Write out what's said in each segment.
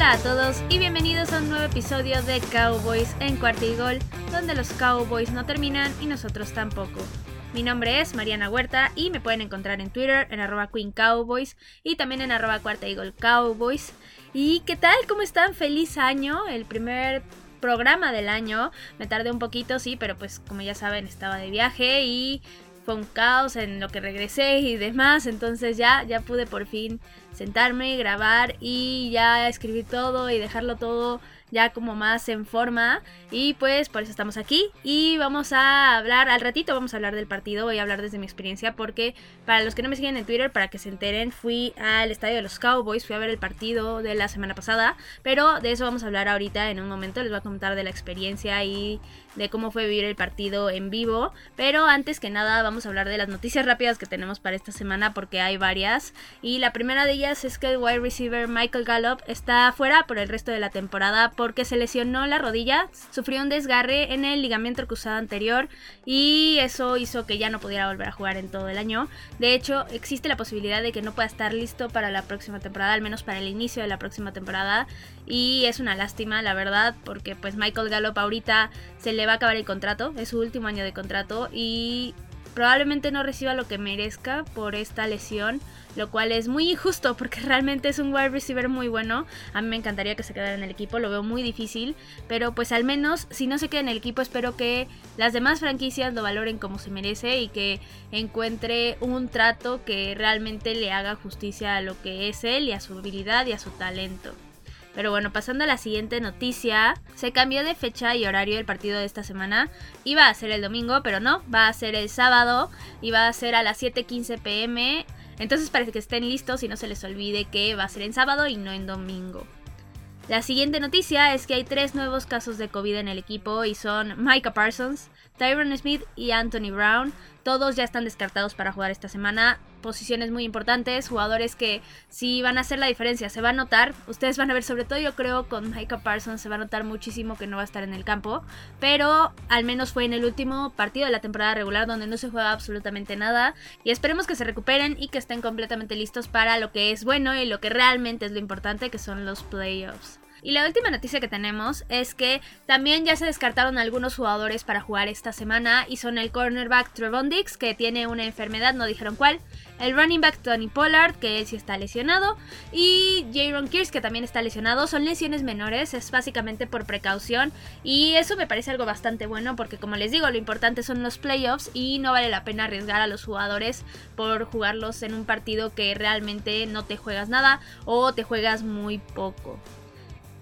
Hola a todos y bienvenidos a un nuevo episodio de Cowboys en Cuarta y Gol, donde los Cowboys no terminan y nosotros tampoco. Mi nombre es Mariana Huerta y me pueden encontrar en Twitter en arroba Queen Cowboys y también en arroba Cuarta y Gol. ¿Y qué tal? ¿Cómo están? Feliz año, el primer programa del año. Me tardé un poquito, sí, pero pues como ya saben estaba de viaje y fue un caos en lo que regresé y demás. Entonces ya, ya pude por fin sentarme, grabar y ya escribir todo y dejarlo todo ya como más en forma. Y pues por eso estamos aquí. Y vamos a hablar, al ratito vamos a hablar del partido, voy a hablar desde mi experiencia porque para los que no me siguen en Twitter, para que se enteren, fui al estadio de los Cowboys, fui a ver el partido de la semana pasada. Pero de eso vamos a hablar ahorita en un momento, les voy a contar de la experiencia y de cómo fue vivir el partido en vivo. Pero antes que nada vamos a hablar de las noticias rápidas que tenemos para esta semana porque hay varias. Y la primera de ellas es que el wide receiver Michael Gallup está fuera por el resto de la temporada porque se lesionó la rodilla, sufrió un desgarre en el ligamento cruzado anterior y eso hizo que ya no pudiera volver a jugar en todo el año. De hecho, existe la posibilidad de que no pueda estar listo para la próxima temporada, al menos para el inicio de la próxima temporada. Y es una lástima, la verdad, porque pues Michael Gallup ahorita se le va a acabar el contrato, es su último año de contrato y probablemente no reciba lo que merezca por esta lesión, lo cual es muy injusto porque realmente es un wide receiver muy bueno. A mí me encantaría que se quedara en el equipo, lo veo muy difícil, pero pues al menos si no se queda en el equipo espero que las demás franquicias lo valoren como se merece y que encuentre un trato que realmente le haga justicia a lo que es él y a su habilidad y a su talento. Pero bueno, pasando a la siguiente noticia, se cambió de fecha y horario el partido de esta semana. Iba a ser el domingo, pero no, va a ser el sábado y va a ser a las 7:15 pm. Entonces parece que estén listos y no se les olvide que va a ser en sábado y no en domingo. La siguiente noticia es que hay tres nuevos casos de COVID en el equipo y son Micah Parsons, Tyron Smith y Anthony Brown. Todos ya están descartados para jugar esta semana. Posiciones muy importantes, jugadores que sí van a hacer la diferencia, se va a notar. Ustedes van a ver, sobre todo yo creo con Micah Parsons, se va a notar muchísimo que no va a estar en el campo. Pero al menos fue en el último partido de la temporada regular donde no se juega absolutamente nada. Y esperemos que se recuperen y que estén completamente listos para lo que es bueno y lo que realmente es lo importante, que son los playoffs. Y la última noticia que tenemos es que también ya se descartaron algunos jugadores para jugar esta semana y son el cornerback Trevon Dix, que tiene una enfermedad, no dijeron cuál, el running back Tony Pollard, que él sí está lesionado, y Jaron Kears, que también está lesionado. Son lesiones menores, es básicamente por precaución y eso me parece algo bastante bueno porque como les digo, lo importante son los playoffs y no vale la pena arriesgar a los jugadores por jugarlos en un partido que realmente no te juegas nada o te juegas muy poco.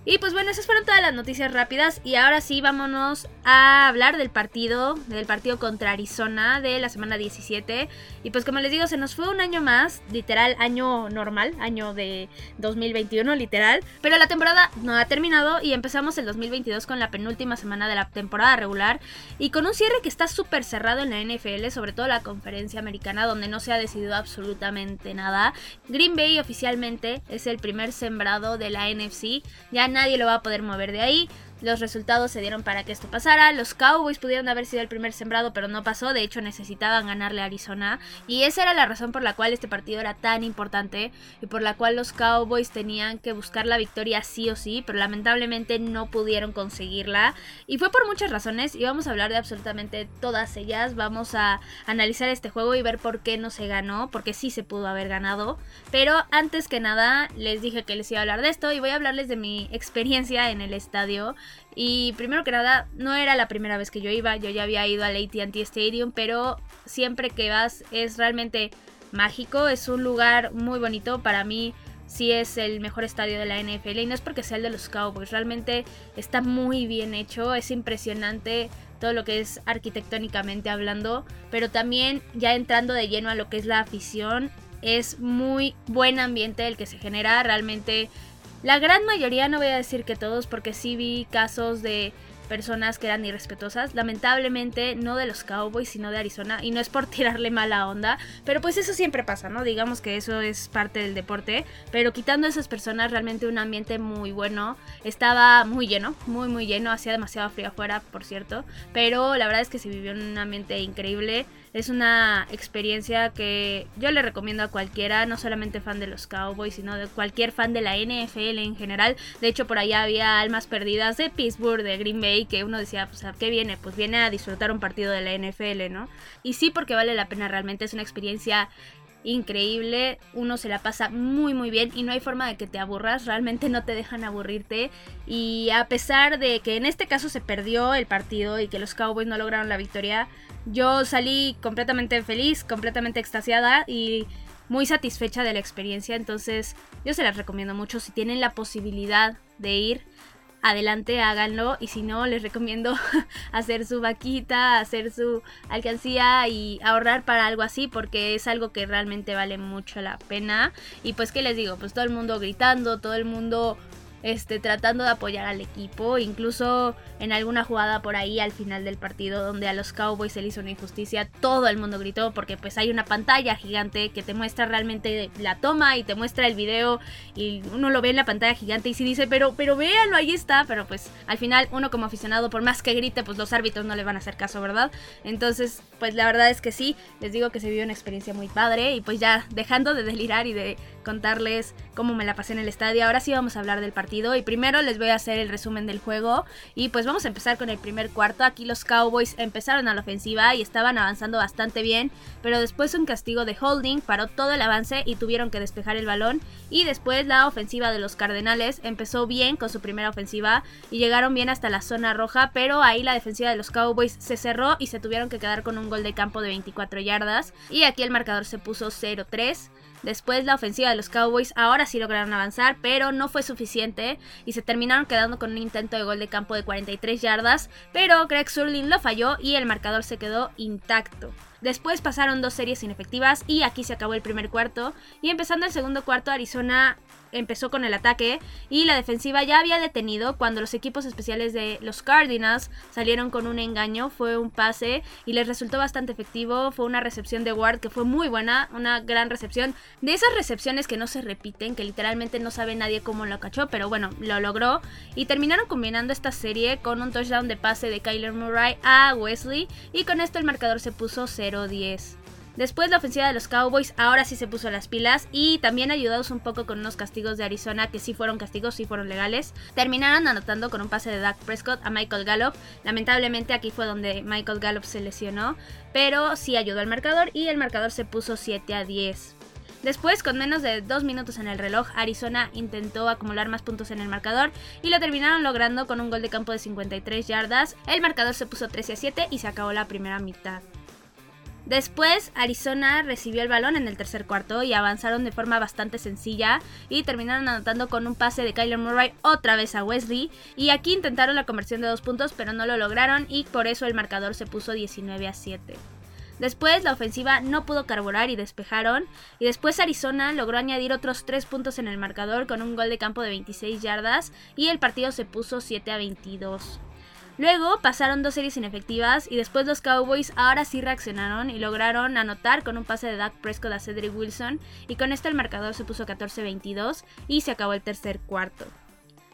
Y pues bueno, esas fueron todas las noticias rápidas. Y ahora sí, vámonos a hablar del partido, del partido contra Arizona de la semana 17. Y pues como les digo, se nos fue un año más, literal, año normal, año de 2021, literal. Pero la temporada no ha terminado y empezamos el 2022 con la penúltima semana de la temporada regular. Y con un cierre que está súper cerrado en la NFL, sobre todo la conferencia americana, donde no se ha decidido absolutamente nada. Green Bay oficialmente es el primer sembrado de la NFC. Ya nadie lo va a poder mover de ahí. Los resultados se dieron para que esto pasara. Los Cowboys pudieron haber sido el primer sembrado, pero no pasó. De hecho, necesitaban ganarle a Arizona. Y esa era la razón por la cual este partido era tan importante y por la cual los Cowboys tenían que buscar la victoria sí o sí, pero lamentablemente no pudieron conseguirla. Y fue por muchas razones y vamos a hablar de absolutamente todas ellas. Vamos a analizar este juego y ver por qué no se ganó, porque sí se pudo haber ganado. Pero antes que nada, les dije que les iba a hablar de esto y voy a hablarles de mi experiencia en el estadio. Y primero que nada, no era la primera vez que yo iba, yo ya había ido al ATT Stadium, pero siempre que vas es realmente mágico, es un lugar muy bonito para mí. Sí es el mejor estadio de la NFL y no es porque sea el de los Cowboys, realmente está muy bien hecho, es impresionante todo lo que es arquitectónicamente hablando, pero también ya entrando de lleno a lo que es la afición, es muy buen ambiente el que se genera, realmente la gran mayoría, no voy a decir que todos, porque sí vi casos de personas que eran irrespetuosas. Lamentablemente, no de los Cowboys, sino de Arizona. Y no es por tirarle mala onda. Pero pues eso siempre pasa, ¿no? Digamos que eso es parte del deporte. Pero quitando a esas personas, realmente un ambiente muy bueno. Estaba muy lleno, muy, muy lleno. Hacía demasiado frío afuera, por cierto. Pero la verdad es que se vivió en un ambiente increíble Es una experiencia que yo le recomiendo a cualquiera, no solamente fan de los Cowboys, sino de cualquier fan de la NFL en general. De hecho, por allá había almas perdidas de Pittsburgh, de Green Bay, que uno decía, pues, ¿a qué viene? Pues viene a disfrutar un partido de la NFL, ¿no? Y sí, porque vale la pena realmente, es una experiencia increíble, uno se la pasa muy muy bien y no hay forma de que te aburras, realmente no te dejan aburrirte. Y a pesar de que en este caso se perdió el partido y que los Cowboys no lograron la victoria, yo salí completamente feliz, completamente extasiada y muy satisfecha de la experiencia, entonces yo se las recomiendo mucho si tienen la posibilidad de ir adelante háganlo y si no les recomiendo hacer su vaquita, hacer su alcancía y ahorrar para algo así porque es algo que realmente vale mucho la pena. Y pues qué les digo, pues todo el mundo gritando, todo el mundo este, tratando de apoyar al equipo, incluso en alguna jugada por ahí al final del partido donde a los Cowboys se les hizo una injusticia, todo el mundo gritó porque pues hay una pantalla gigante que te muestra realmente la toma y te muestra el video y uno lo ve en la pantalla gigante y si dice, pero, pero véanlo, ahí está, pero pues al final uno como aficionado, por más que grite, pues los árbitros no le van a hacer caso, ¿verdad? Entonces, pues la verdad es que sí, les digo que se vivió una experiencia muy padre y pues ya dejando de delirar y de contarles cómo me la pasé en el estadio, ahora sí vamos a hablar del partido y primero les voy a hacer el resumen del juego y pues vamos a empezar con el primer cuarto. Aquí los Cowboys empezaron a la ofensiva y estaban avanzando bastante bien, pero después un castigo de holding paró todo el avance y tuvieron que despejar el balón. Y después la ofensiva de los Cardenales empezó bien con su primera ofensiva y llegaron bien hasta la zona roja, pero ahí la defensiva de los Cowboys se cerró y se tuvieron que quedar con un gol de campo de 24 yardas. Y aquí el marcador se puso 0-3. Después la ofensiva de los Cowboys ahora sí lograron avanzar, pero no fue suficiente y se terminaron quedando con un intento de gol de campo de 43 yardas, pero Greg Surlin lo falló y el marcador se quedó intacto. Después pasaron dos series inefectivas y aquí se acabó el primer cuarto y empezando el segundo cuarto Arizona empezó con el ataque y la defensiva ya había detenido cuando los equipos especiales de los Cardinals salieron con un engaño, fue un pase y les resultó bastante efectivo, fue una recepción de Ward que fue muy buena, una gran recepción, de esas recepciones que no se repiten, que literalmente no sabe nadie cómo lo cachó, pero bueno, lo logró y terminaron combinando esta serie con un touchdown de pase de Kyler Murray a Wesley y con esto el marcador se puso 0-10. Después la ofensiva de los Cowboys ahora sí se puso las pilas y también ayudados un poco con unos castigos de Arizona que sí fueron castigos, sí fueron legales. Terminaron anotando con un pase de Dak Prescott a Michael Gallup. Lamentablemente aquí fue donde Michael Gallup se lesionó, pero sí ayudó al marcador y el marcador se puso 7 a 10. Después, con menos de dos minutos en el reloj, Arizona intentó acumular más puntos en el marcador y lo terminaron logrando con un gol de campo de 53 yardas. El marcador se puso 13 a 7 y se acabó la primera mitad. Después, Arizona recibió el balón en el tercer cuarto y avanzaron de forma bastante sencilla y terminaron anotando con un pase de Kyler Murray otra vez a Wesley. Y aquí intentaron la conversión de dos puntos, pero no lo lograron y por eso el marcador se puso 19 a 7. Después la ofensiva no pudo carburar y despejaron. Y después Arizona logró añadir otros 3 puntos en el marcador con un gol de campo de 26 yardas y el partido se puso 7 a 22. Luego pasaron dos series inefectivas y después los Cowboys ahora sí reaccionaron y lograron anotar con un pase de Dak Prescott a Cedric Wilson y con esto el marcador se puso 14-22 y se acabó el tercer cuarto.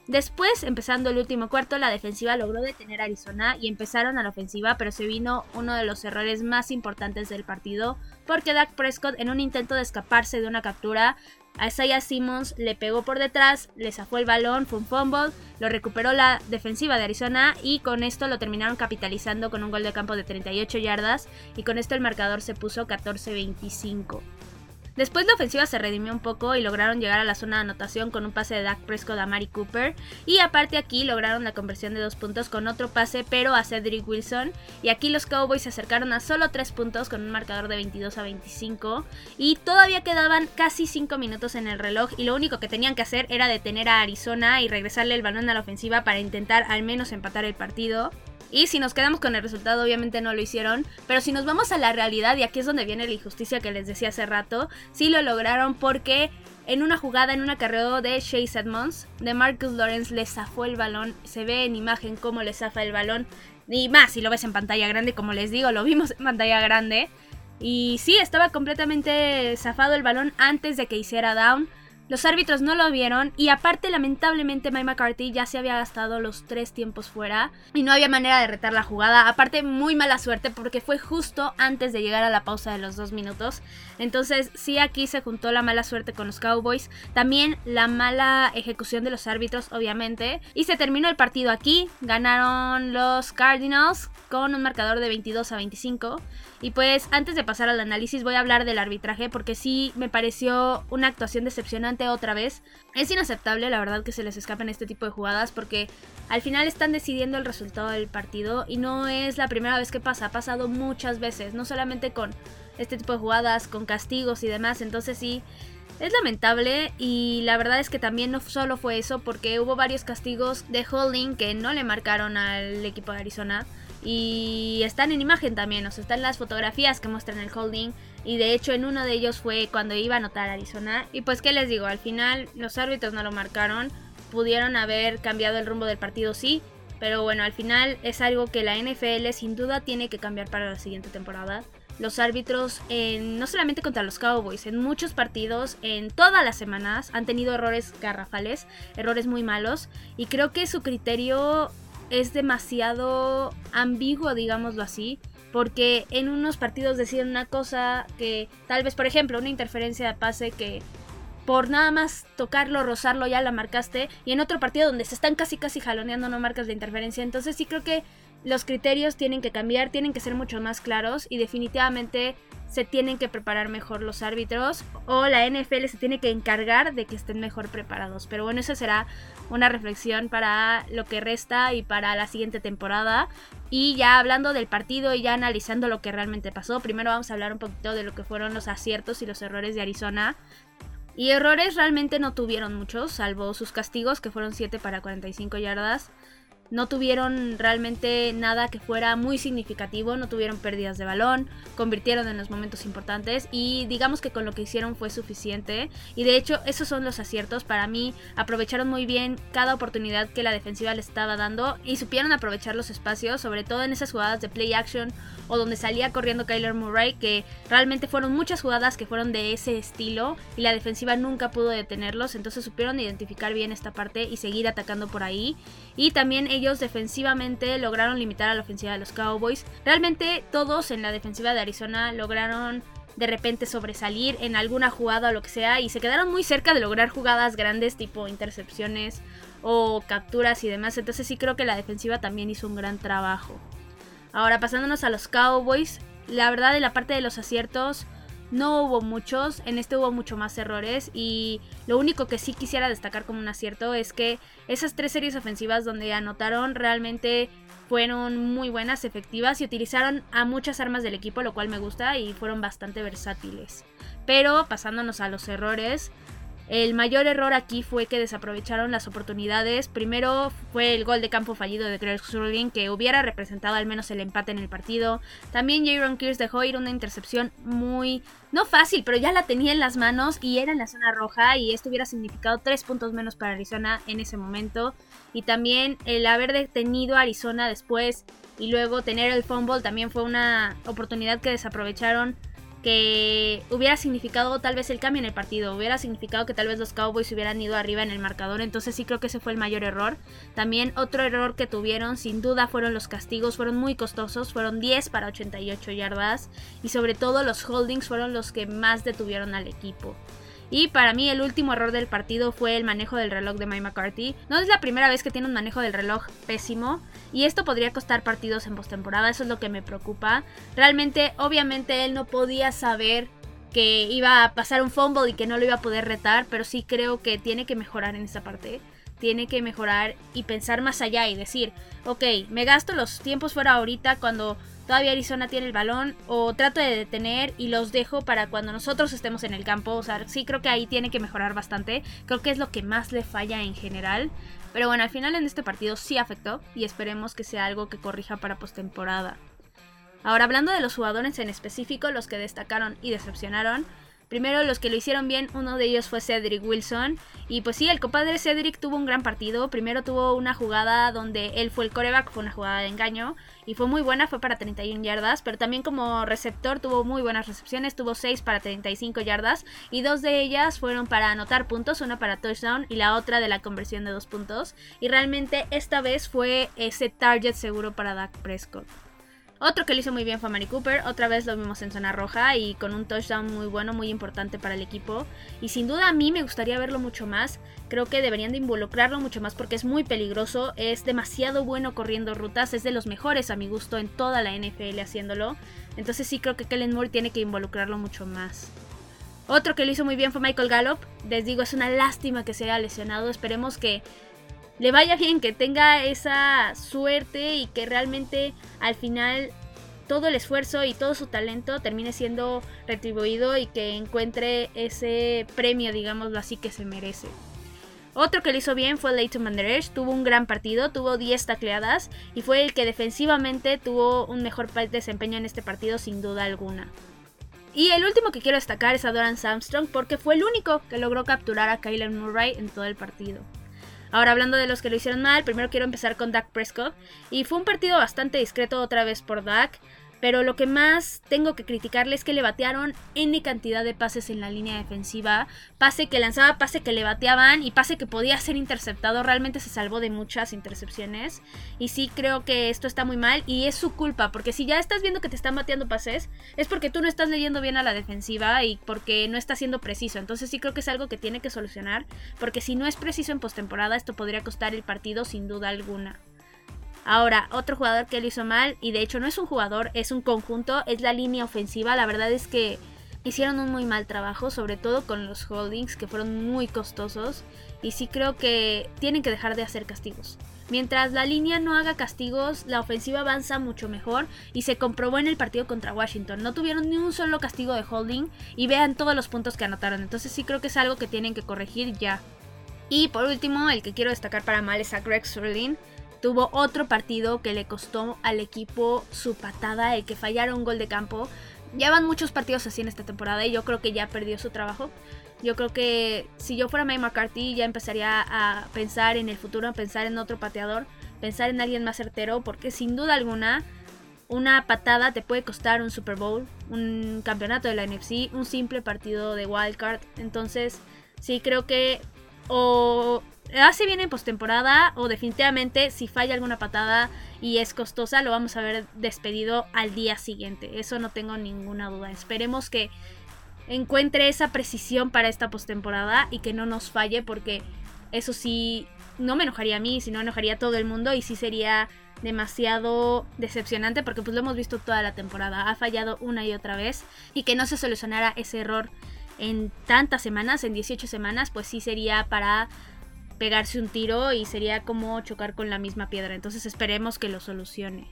Después, empezando el último cuarto, la defensiva logró detener a Arizona y empezaron a la ofensiva, pero se vino uno de los errores más importantes del partido, porque Dak Prescott en un intento de escaparse de una captura a Isaiah Simmons le pegó por detrás, le zafó el balón, fue un fumble, lo recuperó la defensiva de Arizona y con esto lo terminaron capitalizando con un gol de campo de 38 yardas y con esto el marcador se puso 14-25. Después la ofensiva se redimió un poco y lograron llegar a la zona de anotación con un pase de Dak Prescott a Mari Cooper. Y aparte aquí lograron la conversión de dos puntos con otro pase, pero a Cedric Wilson. Y aquí los Cowboys se acercaron a solo tres puntos con un marcador de 22 a 25. Y todavía quedaban casi 5 minutos en el reloj. Y lo único que tenían que hacer era detener a Arizona y regresarle el balón a la ofensiva para intentar al menos empatar el partido. Y si nos quedamos con el resultado, obviamente no lo hicieron. Pero si nos vamos a la realidad, y aquí es donde viene la injusticia que les decía hace rato, sí lo lograron porque en una jugada, en un acarreo de Chase Edmonds, de Marcus Lawrence le zafó el balón. Se ve en imagen cómo le zafa el balón. Y más, si lo ves en pantalla grande, como les digo, lo vimos en pantalla grande. Y sí, estaba completamente zafado el balón antes de que hiciera down. Los árbitros no lo vieron y aparte lamentablemente Mike McCarthy ya se había gastado los tres tiempos fuera y no había manera de retar la jugada. Aparte muy mala suerte porque fue justo antes de llegar a la pausa de los dos minutos. Entonces sí aquí se juntó la mala suerte con los Cowboys. También la mala ejecución de los árbitros obviamente. Y se terminó el partido aquí. Ganaron los Cardinals con un marcador de 22 a 25. Y pues antes de pasar al análisis voy a hablar del arbitraje porque sí me pareció una actuación decepcionante otra vez. Es inaceptable la verdad que se les escapen este tipo de jugadas porque al final están decidiendo el resultado del partido y no es la primera vez que pasa, ha pasado muchas veces, no solamente con este tipo de jugadas, con castigos y demás, entonces sí, es lamentable y la verdad es que también no solo fue eso porque hubo varios castigos de holding que no le marcaron al equipo de Arizona y están en imagen también, o sea, están las fotografías que muestran el holding. Y de hecho en uno de ellos fue cuando iba a anotar Arizona. Y pues qué les digo, al final los árbitros no lo marcaron, pudieron haber cambiado el rumbo del partido sí, pero bueno, al final es algo que la NFL sin duda tiene que cambiar para la siguiente temporada. Los árbitros, en, no solamente contra los Cowboys, en muchos partidos, en todas las semanas, han tenido errores garrafales, errores muy malos. Y creo que su criterio es demasiado ambiguo, digámoslo así, porque en unos partidos deciden una cosa que tal vez, por ejemplo, una interferencia de pase que por nada más tocarlo, rozarlo, ya la marcaste, y en otro partido donde se están casi casi jaloneando no marcas de interferencia, entonces sí creo que los criterios tienen que cambiar, tienen que ser mucho más claros y definitivamente se tienen que preparar mejor los árbitros o la NFL se tiene que encargar de que estén mejor preparados. Pero bueno, esa será una reflexión para lo que resta y para la siguiente temporada. Y ya hablando del partido y ya analizando lo que realmente pasó, primero vamos a hablar un poquito de lo que fueron los aciertos y los errores de Arizona. Y errores realmente no tuvieron muchos, salvo sus castigos que fueron 7 para 45 yardas no tuvieron realmente nada que fuera muy significativo, no tuvieron pérdidas de balón, convirtieron en los momentos importantes y digamos que con lo que hicieron fue suficiente. Y de hecho esos son los aciertos. Para mí, aprovecharon muy bien cada oportunidad que la defensiva les estaba dando y supieron aprovechar los espacios, sobre todo en esas jugadas de play action o donde salía corriendo Kyler Murray, que realmente fueron muchas jugadas que fueron de ese estilo y la defensiva nunca pudo detenerlos, entonces supieron identificar bien esta parte y seguir atacando por ahí. Y también ellos defensivamente lograron limitar a la ofensiva de los Cowboys. Realmente todos en la defensiva de Arizona lograron de repente sobresalir en alguna jugada o lo que sea y se quedaron muy cerca de lograr jugadas grandes tipo intercepciones o capturas y demás. Entonces sí creo que la defensiva también hizo un gran trabajo. Ahora pasándonos a los Cowboys, la verdad en la parte de los aciertos no hubo muchos, en este hubo mucho más errores y lo único que sí quisiera destacar como un acierto es que esas tres series ofensivas donde anotaron realmente fueron muy buenas, efectivas y utilizaron a muchas armas del equipo, lo cual me gusta y fueron bastante versátiles. Pero pasándonos a los errores, el mayor error aquí fue que desaprovecharon las oportunidades. Primero fue el gol de campo fallido de Greg Surlin que hubiera representado al menos el empate en el partido. También Jaron Kears dejó ir una intercepción muy, no fácil, pero ya la tenía en las manos y era en la zona roja y esto hubiera significado tres puntos menos para Arizona en ese momento. Y también el haber detenido a Arizona después y luego tener el fumble también fue una oportunidad que desaprovecharon que hubiera significado tal vez el cambio en el partido, hubiera significado que tal vez los Cowboys hubieran ido arriba en el marcador, entonces sí creo que ese fue el mayor error. También otro error que tuvieron sin duda fueron los castigos, fueron muy costosos, fueron 10 para 88 yardas y sobre todo los holdings fueron los que más detuvieron al equipo. Y para mí el último error del partido fue el manejo del reloj de Mike McCarthy. No es la primera vez que tiene un manejo del reloj pésimo. Y esto podría costar partidos en postemporada. Eso es lo que me preocupa. Realmente, obviamente, él no podía saber que iba a pasar un fumble y que no lo iba a poder retar. Pero sí creo que tiene que mejorar en esa parte tiene que mejorar y pensar más allá y decir, ok, me gasto los tiempos fuera ahorita cuando todavía Arizona tiene el balón o trato de detener y los dejo para cuando nosotros estemos en el campo. O sea, sí creo que ahí tiene que mejorar bastante. Creo que es lo que más le falla en general. Pero bueno, al final en este partido sí afectó y esperemos que sea algo que corrija para postemporada. Ahora hablando de los jugadores en específico, los que destacaron y decepcionaron, Primero los que lo hicieron bien, uno de ellos fue Cedric Wilson. Y pues sí, el compadre Cedric tuvo un gran partido. Primero tuvo una jugada donde él fue el coreback, fue una jugada de engaño. Y fue muy buena, fue para 31 yardas. Pero también como receptor tuvo muy buenas recepciones. Tuvo 6 para 35 yardas. Y dos de ellas fueron para anotar puntos. Una para touchdown y la otra de la conversión de dos puntos. Y realmente esta vez fue ese target seguro para Dak Prescott. Otro que lo hizo muy bien fue Mari Cooper, otra vez lo vimos en zona roja y con un touchdown muy bueno, muy importante para el equipo. Y sin duda a mí me gustaría verlo mucho más, creo que deberían de involucrarlo mucho más porque es muy peligroso, es demasiado bueno corriendo rutas, es de los mejores a mi gusto en toda la NFL haciéndolo. Entonces sí creo que Kellen Moore tiene que involucrarlo mucho más. Otro que lo hizo muy bien fue Michael Gallup. Les digo, es una lástima que se haya lesionado. Esperemos que le vaya bien, que tenga esa suerte y que realmente al final todo el esfuerzo y todo su talento termine siendo retribuido y que encuentre ese premio, digámoslo así, que se merece. Otro que lo hizo bien fue Leighton Manderesh, tuvo un gran partido, tuvo 10 tacleadas y fue el que defensivamente tuvo un mejor desempeño en este partido sin duda alguna. Y el último que quiero destacar es a Doran Armstrong porque fue el único que logró capturar a Kyler Murray en todo el partido. Ahora hablando de los que lo hicieron mal, primero quiero empezar con Dak Prescott. Y fue un partido bastante discreto otra vez por Dak. Pero lo que más tengo que criticarle es que le batearon N cantidad de pases en la línea defensiva. Pase que lanzaba, pase que le bateaban y pase que podía ser interceptado. Realmente se salvó de muchas intercepciones. Y sí creo que esto está muy mal y es su culpa. Porque si ya estás viendo que te están bateando pases, es porque tú no estás leyendo bien a la defensiva y porque no estás siendo preciso. Entonces sí creo que es algo que tiene que solucionar. Porque si no es preciso en postemporada, esto podría costar el partido sin duda alguna. Ahora, otro jugador que lo hizo mal, y de hecho no es un jugador, es un conjunto, es la línea ofensiva. La verdad es que hicieron un muy mal trabajo, sobre todo con los holdings que fueron muy costosos. Y sí creo que tienen que dejar de hacer castigos. Mientras la línea no haga castigos, la ofensiva avanza mucho mejor y se comprobó en el partido contra Washington. No tuvieron ni un solo castigo de holding y vean todos los puntos que anotaron. Entonces sí creo que es algo que tienen que corregir ya. Y por último, el que quiero destacar para mal es a Greg Sterling tuvo otro partido que le costó al equipo su patada, el que fallara un gol de campo. Ya van muchos partidos así en esta temporada y yo creo que ya perdió su trabajo. Yo creo que si yo fuera Mike McCarthy ya empezaría a pensar en el futuro, a pensar en otro pateador, pensar en alguien más certero, porque sin duda alguna una patada te puede costar un Super Bowl, un campeonato de la NFC, un simple partido de wildcard. Entonces, sí creo que o hace bien en postemporada o definitivamente si falla alguna patada y es costosa lo vamos a ver despedido al día siguiente. Eso no tengo ninguna duda. Esperemos que encuentre esa precisión para esta postemporada y que no nos falle porque eso sí no me enojaría a mí, sino enojaría a todo el mundo y sí sería demasiado decepcionante porque pues lo hemos visto toda la temporada. Ha fallado una y otra vez y que no se solucionara ese error en tantas semanas, en 18 semanas, pues sí sería para pegarse un tiro y sería como chocar con la misma piedra. Entonces esperemos que lo solucione.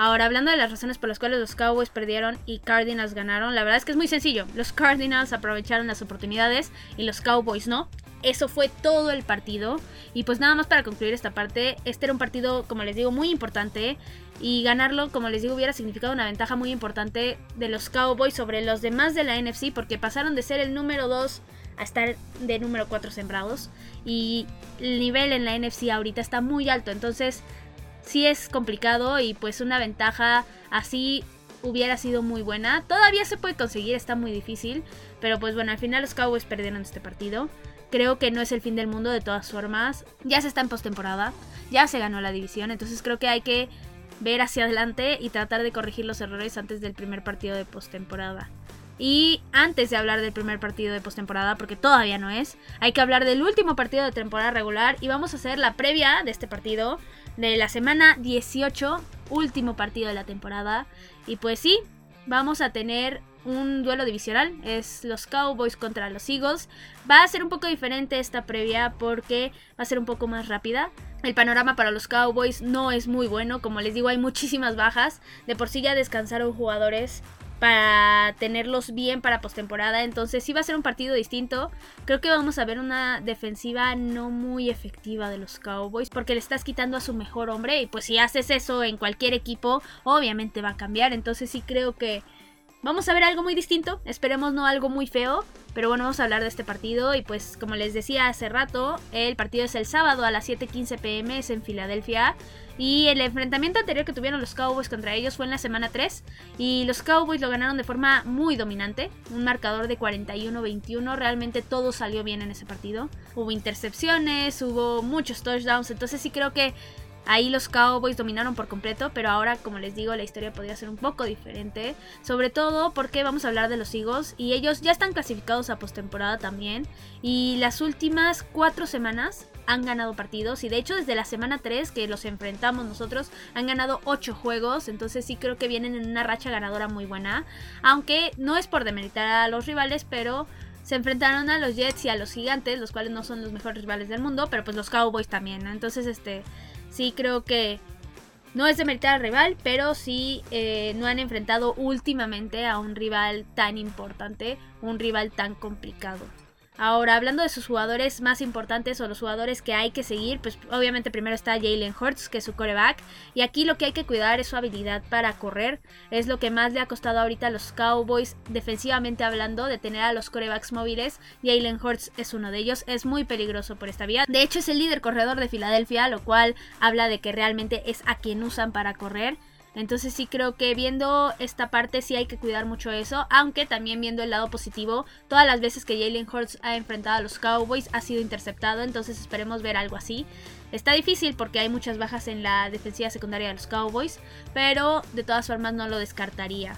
Ahora, hablando de las razones por las cuales los Cowboys perdieron y Cardinals ganaron, la verdad es que es muy sencillo. Los Cardinals aprovecharon las oportunidades y los Cowboys no. Eso fue todo el partido. Y pues nada más para concluir esta parte, este era un partido, como les digo, muy importante. Y ganarlo, como les digo, hubiera significado una ventaja muy importante de los Cowboys sobre los demás de la NFC porque pasaron de ser el número 2 a estar de número 4 sembrados. Y el nivel en la NFC ahorita está muy alto. Entonces sí es complicado y pues una ventaja así hubiera sido muy buena. Todavía se puede conseguir, está muy difícil. Pero pues bueno, al final los Cowboys perdieron este partido. Creo que no es el fin del mundo de todas formas. Ya se está en postemporada. Ya se ganó la división. Entonces creo que hay que ver hacia adelante y tratar de corregir los errores antes del primer partido de postemporada. Y antes de hablar del primer partido de postemporada, porque todavía no es, hay que hablar del último partido de temporada regular y vamos a hacer la previa de este partido de la semana 18, último partido de la temporada. Y pues sí, vamos a tener un duelo divisional, es los Cowboys contra los Eagles. Va a ser un poco diferente esta previa porque va a ser un poco más rápida. El panorama para los Cowboys no es muy bueno, como les digo hay muchísimas bajas. De por sí ya descansaron jugadores para tenerlos bien para postemporada. Entonces sí va a ser un partido distinto. Creo que vamos a ver una defensiva no muy efectiva de los Cowboys porque le estás quitando a su mejor hombre y pues si haces eso en cualquier equipo obviamente va a cambiar. Entonces sí creo que vamos a ver algo muy distinto, esperemos no algo muy feo, pero bueno, vamos a hablar de este partido y pues como les decía hace rato, el partido es el sábado a las 7.15 pm, es en Filadelfia. Y el enfrentamiento anterior que tuvieron los Cowboys contra ellos fue en la semana 3 y los Cowboys lo ganaron de forma muy dominante, un marcador de 41-21, realmente todo salió bien en ese partido. Hubo intercepciones, hubo muchos touchdowns, entonces sí creo que Ahí los Cowboys dominaron por completo, pero ahora, como les digo, la historia podría ser un poco diferente. Sobre todo porque vamos a hablar de los Eagles y ellos ya están clasificados a postemporada también. Y las últimas cuatro semanas han ganado partidos. Y de hecho desde la semana 3 que los enfrentamos nosotros han ganado 8 juegos, entonces sí creo que vienen en una racha ganadora muy buena, aunque no es por demeritar a los rivales, pero se enfrentaron a los Jets y a los Gigantes, los cuales no son los mejores rivales del mundo, pero pues los Cowboys también, entonces este sí creo que no es de meritar al rival, pero sí eh, no han enfrentado últimamente a un rival tan importante, un rival tan complicado. Ahora, hablando de sus jugadores más importantes o los jugadores que hay que seguir, pues obviamente primero está Jalen Hurts, que es su coreback. Y aquí lo que hay que cuidar es su habilidad para correr. Es lo que más le ha costado ahorita a los Cowboys, defensivamente hablando, de tener a los corebacks móviles. Jalen Hurts es uno de ellos. Es muy peligroso por esta vía. De hecho, es el líder corredor de Filadelfia, lo cual habla de que realmente es a quien usan para correr. Entonces sí creo que viendo esta parte sí hay que cuidar mucho eso, aunque también viendo el lado positivo, todas las veces que Jalen Hurts ha enfrentado a los Cowboys ha sido interceptado, entonces esperemos ver algo así. Está difícil porque hay muchas bajas en la defensiva secundaria de los Cowboys, pero de todas formas no lo descartaría.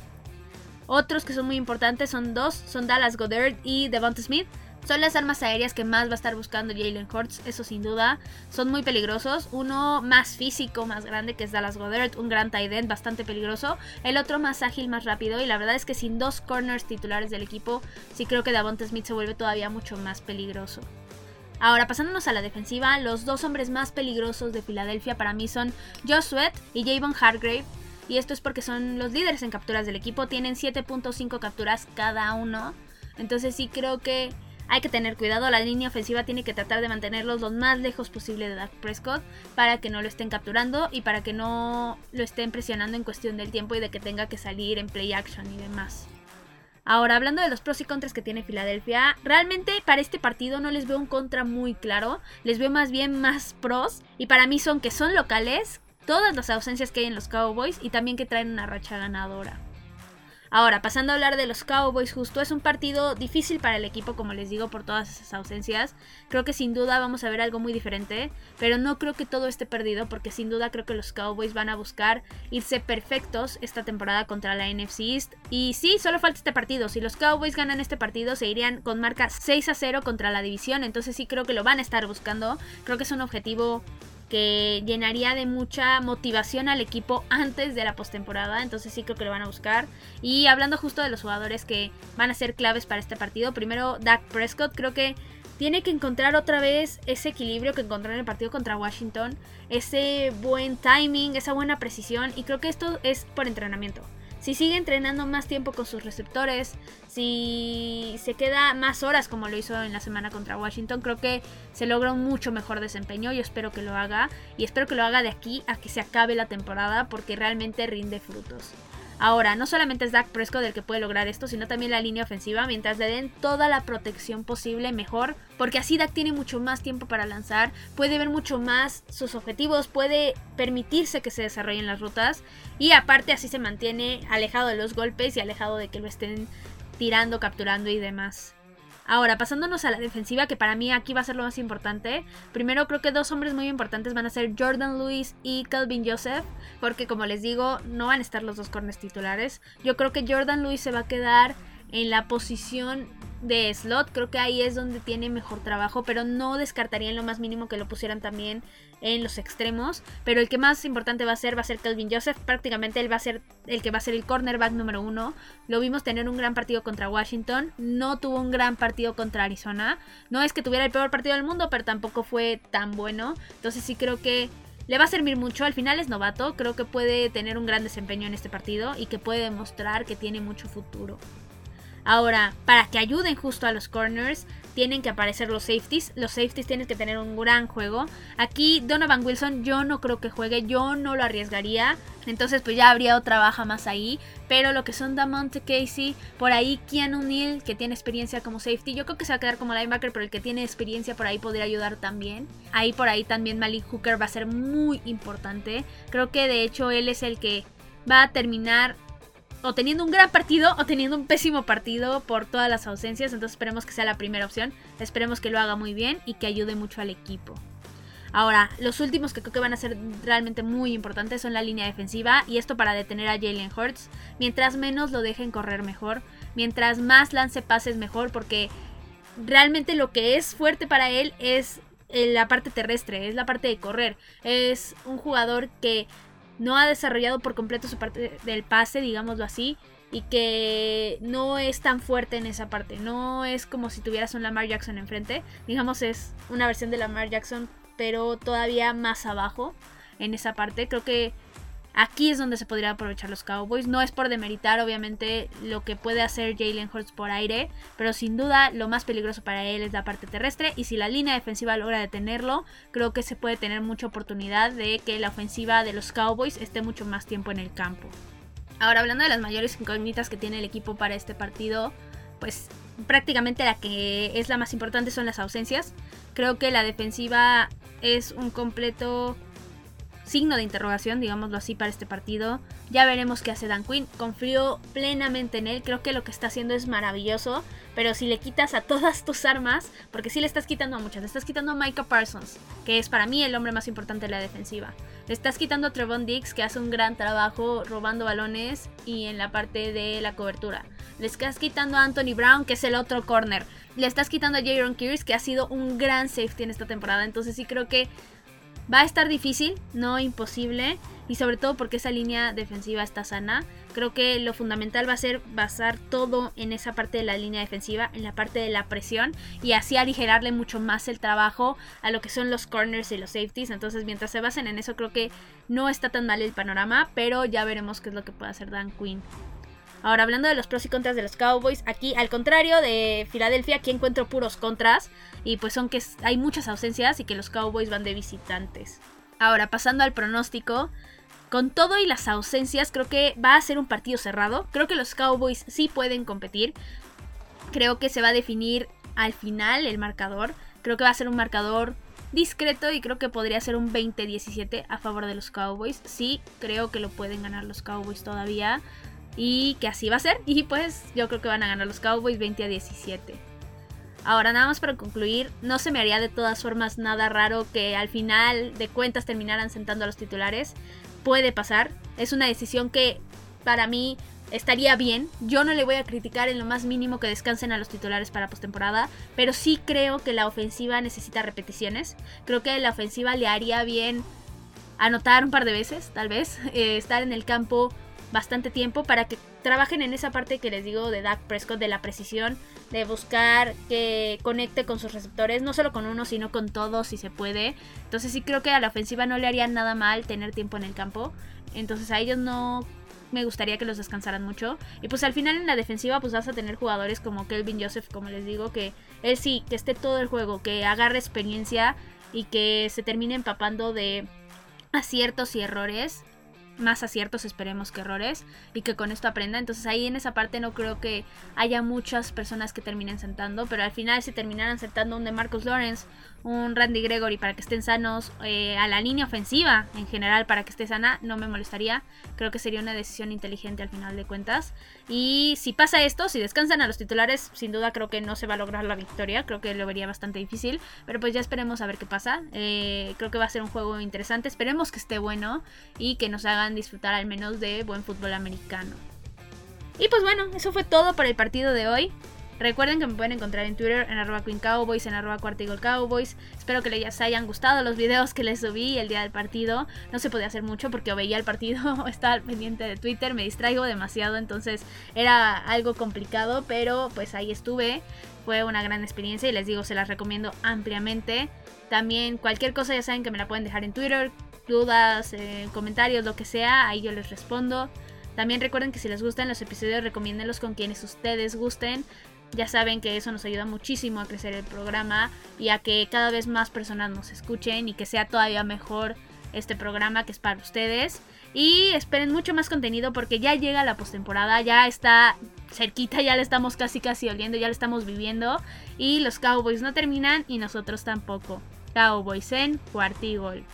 Otros que son muy importantes son dos, son Dallas Goddard y Devonta Smith. Son las armas aéreas que más va a estar buscando Jalen Hurts, eso sin duda. Son muy peligrosos. Uno más físico, más grande, que es Dallas Goddard, un gran tight end bastante peligroso. El otro más ágil, más rápido. Y la verdad es que sin dos corners titulares del equipo, sí creo que Davonte Smith se vuelve todavía mucho más peligroso. Ahora, pasándonos a la defensiva, los dos hombres más peligrosos de Filadelfia para mí son Josh Sweat y Javon Hargrave. Y esto es porque son los líderes en capturas del equipo, tienen 7.5 capturas cada uno. Entonces sí creo que hay que tener cuidado, la línea ofensiva tiene que tratar de mantenerlos lo más lejos posible de Dak Prescott para que no lo estén capturando y para que no lo estén presionando en cuestión del tiempo y de que tenga que salir en play action y demás. Ahora, hablando de los pros y contras que tiene Filadelfia, realmente para este partido no les veo un contra muy claro, les veo más bien más pros y para mí son que son locales, todas las ausencias que hay en los Cowboys y también que traen una racha ganadora. Ahora, pasando a hablar de los Cowboys, justo es un partido difícil para el equipo, como les digo, por todas esas ausencias. Creo que sin duda vamos a ver algo muy diferente, pero no creo que todo esté perdido, porque sin duda creo que los Cowboys van a buscar irse perfectos esta temporada contra la NFC East. Y sí, solo falta este partido. Si los Cowboys ganan este partido, se irían con marca 6 a 0 contra la división. Entonces sí creo que lo van a estar buscando. Creo que es un objetivo que llenaría de mucha motivación al equipo antes de la postemporada. Entonces sí creo que lo van a buscar. Y hablando justo de los jugadores que van a ser claves para este partido. Primero, Dak Prescott. Creo que tiene que encontrar otra vez ese equilibrio que encontró en el partido contra Washington. Ese buen timing, esa buena precisión. Y creo que esto es por entrenamiento si sigue entrenando más tiempo con sus receptores, si se queda más horas como lo hizo en la semana contra Washington, creo que se logra un mucho mejor desempeño. Yo espero que lo haga y espero que lo haga de aquí a que se acabe la temporada porque realmente rinde frutos. Ahora, no solamente es Dak Prescott el que puede lograr esto, sino también la línea ofensiva, mientras le den toda la protección posible, mejor, porque así Dak tiene mucho más tiempo para lanzar, puede ver mucho más sus objetivos, puede permitirse que se desarrollen las rutas, y aparte así se mantiene alejado de los golpes y alejado de que lo estén tirando, capturando y demás. Ahora, pasándonos a la defensiva, que para mí aquí va a ser lo más importante. Primero creo que dos hombres muy importantes van a ser Jordan Lewis y Calvin Joseph, porque como les digo, no van a estar los dos corners titulares. Yo creo que Jordan Lewis se va a quedar en la posición de slot, creo que ahí es donde tiene mejor trabajo, pero no descartaría en lo más mínimo que lo pusieran también en los extremos, pero el que más importante va a ser va a ser Calvin Joseph, prácticamente él va a ser el que va a ser el cornerback número uno, lo vimos tener un gran partido contra Washington, no tuvo un gran partido contra Arizona, no es que tuviera el peor partido del mundo, pero tampoco fue tan bueno, entonces sí creo que le va a servir mucho, al final es novato, creo que puede tener un gran desempeño en este partido y que puede demostrar que tiene mucho futuro. Ahora, para que ayuden justo a los corners, tienen que aparecer los safeties. Los safeties tienen que tener un gran juego. Aquí Donovan Wilson yo no creo que juegue, yo no lo arriesgaría. Entonces pues ya habría otra baja más ahí. Pero lo que son Damonte Casey, por ahí Keanu Neal, que tiene experiencia como safety. Yo creo que se va a quedar como linebacker, pero el que tiene experiencia por ahí podría ayudar también. Ahí por ahí también Malik Hooker va a ser muy importante. Creo que de hecho él es el que va a terminar o teniendo un gran partido o teniendo un pésimo partido por todas las ausencias. Entonces esperemos que sea la primera opción. Esperemos que lo haga muy bien y que ayude mucho al equipo. Ahora, los últimos que creo que van a ser realmente muy importantes son la línea defensiva y esto para detener a Jalen Hurts. Mientras menos lo dejen correr mejor, mientras más lance pases mejor porque realmente lo que es fuerte para él es la parte terrestre, es la parte de correr. Es un jugador que no ha desarrollado por completo su parte del pase, digámoslo así, y que no es tan fuerte en esa parte. No es como si tuvieras un Lamar Jackson enfrente. Digamos, es una versión de Lamar Jackson, pero todavía más abajo en esa parte. Creo que Aquí es donde se podría aprovechar los Cowboys. No es por demeritar, obviamente, lo que puede hacer Jalen Hurts por aire, pero sin duda lo más peligroso para él es la parte terrestre. Y si la línea defensiva logra detenerlo, creo que se puede tener mucha oportunidad de que la ofensiva de los Cowboys esté mucho más tiempo en el campo. Ahora, hablando de las mayores incógnitas que tiene el equipo para este partido, pues prácticamente la que es la más importante son las ausencias. Creo que la defensiva es un completo signo de interrogación, digámoslo así, para este partido. Ya veremos qué hace Dan Quinn. Confío plenamente en él. Creo que lo que está haciendo es maravilloso. Pero si le quitas a todas tus armas, porque si le estás quitando a muchas, le estás quitando a Micah Parsons, que es para mí el hombre más importante de la defensiva. Le estás quitando a Trevon Dix, que hace un gran trabajo robando balones y en la parte de la cobertura. Le estás quitando a Anthony Brown, que es el otro corner. Le estás quitando a Jaron Kears, que ha sido un gran safety en esta temporada. Entonces sí creo que Va a estar difícil, no imposible, y sobre todo porque esa línea defensiva está sana. Creo que lo fundamental va a ser basar todo en esa parte de la línea defensiva, en la parte de la presión, y así aligerarle mucho más el trabajo a lo que son los corners y los safeties. Entonces, mientras se basen en eso, creo que no está tan mal el panorama, pero ya veremos qué es lo que puede hacer Dan Quinn. Ahora, hablando de los pros y contras de los Cowboys, aquí al contrario de Filadelfia, aquí encuentro puros contras. Y pues son que hay muchas ausencias y que los Cowboys van de visitantes. Ahora, pasando al pronóstico. Con todo y las ausencias, creo que va a ser un partido cerrado. Creo que los Cowboys sí pueden competir. Creo que se va a definir al final el marcador. Creo que va a ser un marcador discreto y creo que podría ser un 20-17 a favor de los Cowboys. Sí, creo que lo pueden ganar los Cowboys todavía y que así va a ser. Y pues yo creo que van a ganar los Cowboys 20 a 17. Ahora nada más para concluir, no se me haría de todas formas nada raro que al final de cuentas terminaran sentando a los titulares. Puede pasar, es una decisión que para mí estaría bien. Yo no le voy a criticar en lo más mínimo que descansen a los titulares para postemporada, pero sí creo que la ofensiva necesita repeticiones. Creo que la ofensiva le haría bien anotar un par de veces, tal vez, eh, estar en el campo bastante tiempo para que trabajen en esa parte que les digo de Dak Prescott, de la precisión, de buscar que conecte con sus receptores, no solo con uno, sino con todos si se puede. Entonces sí creo que a la ofensiva no le haría nada mal tener tiempo en el campo. Entonces a ellos no me gustaría que los descansaran mucho. Y pues al final en la defensiva pues vas a tener jugadores como Kelvin Joseph, como les digo, que él sí, que esté todo el juego, que agarre experiencia y que se termine empapando de aciertos y errores más aciertos, esperemos que errores, y que con esto aprenda. Entonces ahí en esa parte no creo que haya muchas personas que terminen sentando, pero al final si terminaran sentando un de Marcus Lawrence, un Randy Gregory para que estén sanos, eh, a la línea ofensiva en general para que esté sana, no me molestaría. Creo que sería una decisión inteligente al final de cuentas. Y si pasa esto, si descansan a los titulares, sin duda creo que no se va a lograr la victoria. Creo que lo vería bastante difícil. Pero pues ya esperemos a ver qué pasa. Eh, creo que va a ser un juego interesante. Esperemos que esté bueno y que nos hagan disfrutar al menos de buen fútbol americano. Y pues bueno, eso fue todo por el partido de hoy. Recuerden que me pueden encontrar en Twitter en arroba Queen Cowboys, en arroba Cowboys. Espero que les hayan gustado los videos que les subí el día del partido. No se podía hacer mucho porque veía el partido, estaba pendiente de Twitter, me distraigo demasiado, entonces era algo complicado, pero pues ahí estuve. Fue una gran experiencia y les digo, se las recomiendo ampliamente. También cualquier cosa ya saben que me la pueden dejar en Twitter, dudas, eh, comentarios, lo que sea, ahí yo les respondo. También recuerden que si les gustan los episodios, recomiéndenlos con quienes ustedes gusten Ya saben que eso nos ayuda muchísimo a crecer el programa y a que cada vez más personas nos escuchen y que sea todavía mejor este programa que es para ustedes. Y esperen mucho más contenido porque ya llega la postemporada, ya está cerquita, ya le estamos casi casi oliendo, ya le estamos viviendo. Y los Cowboys no terminan y nosotros tampoco. Cowboys en Cuartigol.